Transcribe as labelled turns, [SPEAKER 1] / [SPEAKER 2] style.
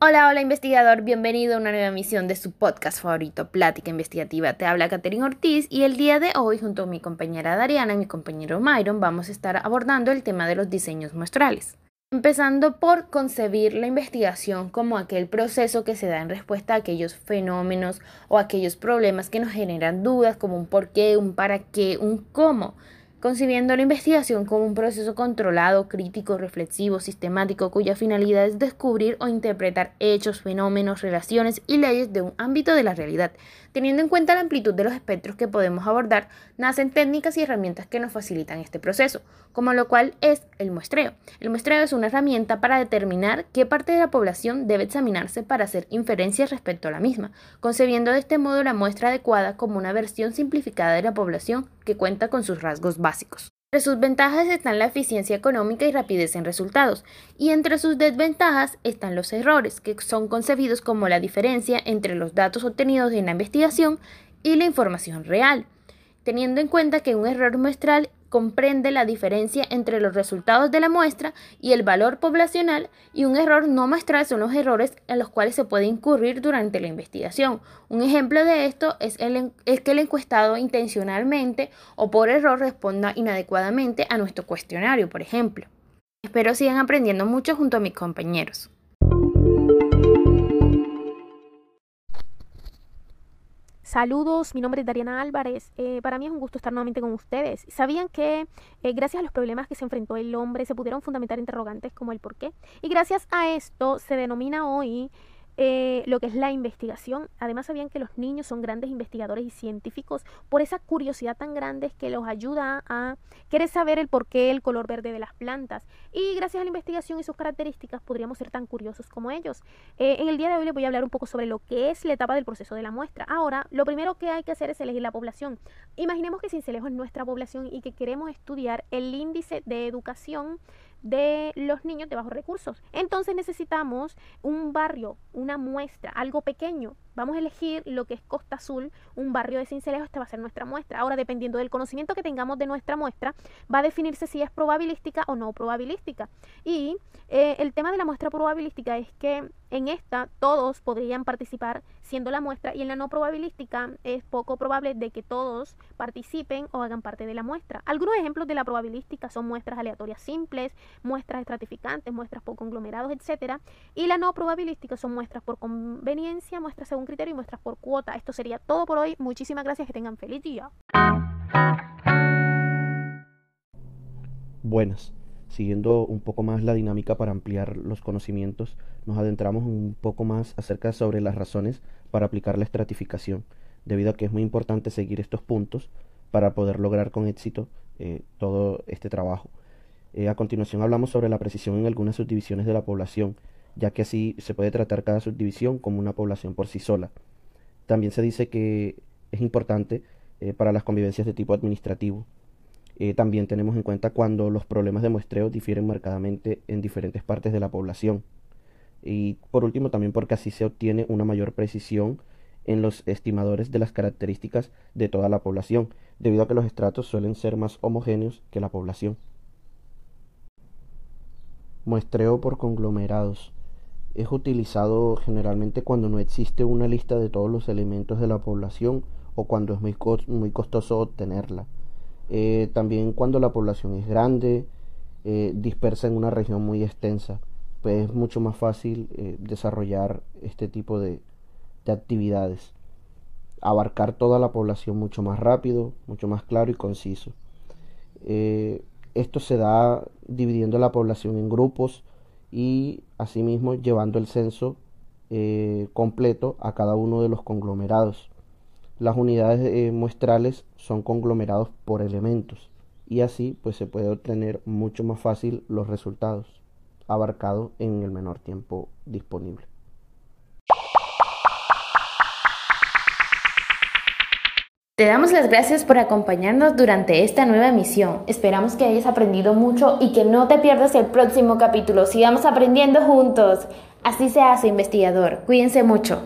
[SPEAKER 1] Hola, hola investigador, bienvenido a una nueva emisión de su podcast favorito, Plática Investigativa. Te habla Catherine Ortiz y el día de hoy junto a mi compañera Dariana y mi compañero Myron vamos a estar abordando el tema de los diseños muestrales. Empezando por concebir la investigación como aquel proceso que se da en respuesta a aquellos fenómenos o aquellos problemas que nos generan dudas como un por qué, un para qué, un cómo concibiendo la investigación como un proceso controlado, crítico, reflexivo, sistemático, cuya finalidad es descubrir o interpretar hechos, fenómenos, relaciones y leyes de un ámbito de la realidad. Teniendo en cuenta la amplitud de los espectros que podemos abordar, nacen técnicas y herramientas que nos facilitan este proceso, como lo cual es el muestreo. El muestreo es una herramienta para determinar qué parte de la población debe examinarse para hacer inferencias respecto a la misma, concebiendo de este modo la muestra adecuada como una versión simplificada de la población que cuenta con sus rasgos básicos. Entre sus ventajas están la eficiencia económica y rapidez en resultados, y entre sus desventajas están los errores, que son concebidos como la diferencia entre los datos obtenidos en la investigación y la información real, teniendo en cuenta que un error muestral comprende la diferencia entre los resultados de la muestra y el valor poblacional y un error no muestral son los errores en los cuales se puede incurrir durante la investigación. Un ejemplo de esto es, el, es que el encuestado intencionalmente o por error responda inadecuadamente a nuestro cuestionario, por ejemplo. Espero sigan aprendiendo mucho junto a mis compañeros.
[SPEAKER 2] Saludos, mi nombre es Dariana Álvarez. Eh, para mí es un gusto estar nuevamente con ustedes. ¿Sabían que eh, gracias a los problemas que se enfrentó el hombre se pudieron fundamentar interrogantes como el por qué? Y gracias a esto se denomina hoy eh, lo que es la investigación. Además sabían que los niños son grandes investigadores y científicos por esa curiosidad tan grande que los ayuda a querer saber el porqué, el color verde de las plantas. Y gracias a la investigación y sus características podríamos ser tan curiosos como ellos. Eh, en el día de hoy les voy a hablar un poco sobre lo que es la etapa del proceso de la muestra. Ahora, lo primero que hay que hacer es elegir la población. Imaginemos que Cincelejo es nuestra población y que queremos estudiar el índice de educación de los niños de bajos recursos. Entonces necesitamos un barrio, una muestra, algo pequeño. Vamos a elegir lo que es Costa Azul, un barrio de Cincelejo, esta va a ser nuestra muestra. Ahora, dependiendo del conocimiento que tengamos de nuestra muestra, va a definirse si es probabilística o no probabilística. Y eh, el tema de la muestra probabilística es que en esta todos podrían participar siendo la muestra y en la no probabilística es poco probable de que todos participen o hagan parte de la muestra. Algunos ejemplos de la probabilística son muestras aleatorias simples, muestras estratificantes, muestras por conglomerados, etc. Y la no probabilística son muestras por conveniencia, muestras según criterio y muestras por cuota. Esto sería todo por hoy. Muchísimas gracias, que tengan feliz día.
[SPEAKER 3] Buenas. Siguiendo un poco más la dinámica para ampliar los conocimientos, nos adentramos un poco más acerca sobre las razones para aplicar la estratificación, debido a que es muy importante seguir estos puntos para poder lograr con éxito eh, todo este trabajo. Eh, a continuación hablamos sobre la precisión en algunas subdivisiones de la población, ya que así se puede tratar cada subdivisión como una población por sí sola. También se dice que es importante eh, para las convivencias de tipo administrativo. Eh, también tenemos en cuenta cuando los problemas de muestreo difieren marcadamente en diferentes partes de la población. Y por último, también porque así se obtiene una mayor precisión en los estimadores de las características de toda la población, debido a que los estratos suelen ser más homogéneos que la población. Muestreo por conglomerados. Es utilizado generalmente cuando no existe una lista de todos los elementos de la población o cuando es muy, costoso obtenerla. Eh, también cuando la población es grande, eh, dispersa en una región muy extensa, pues es mucho más fácil eh, desarrollar este tipo de, de actividades. Abarcar toda la población mucho más rápido, mucho más claro y conciso. Esto se da dividiendo la población en grupos y asimismo llevando el censo eh, completo a cada uno de los conglomerados. Las unidades eh, muestrales son conglomerados por elementos y así pues se puede obtener mucho más fácil los resultados abarcados en el menor tiempo disponible.
[SPEAKER 1] Te damos las gracias por acompañarnos durante esta nueva emisión. Esperamos que hayas aprendido mucho y que no te pierdas el próximo capítulo. Sigamos aprendiendo juntos. Así se hace, investigador. Cuídense mucho.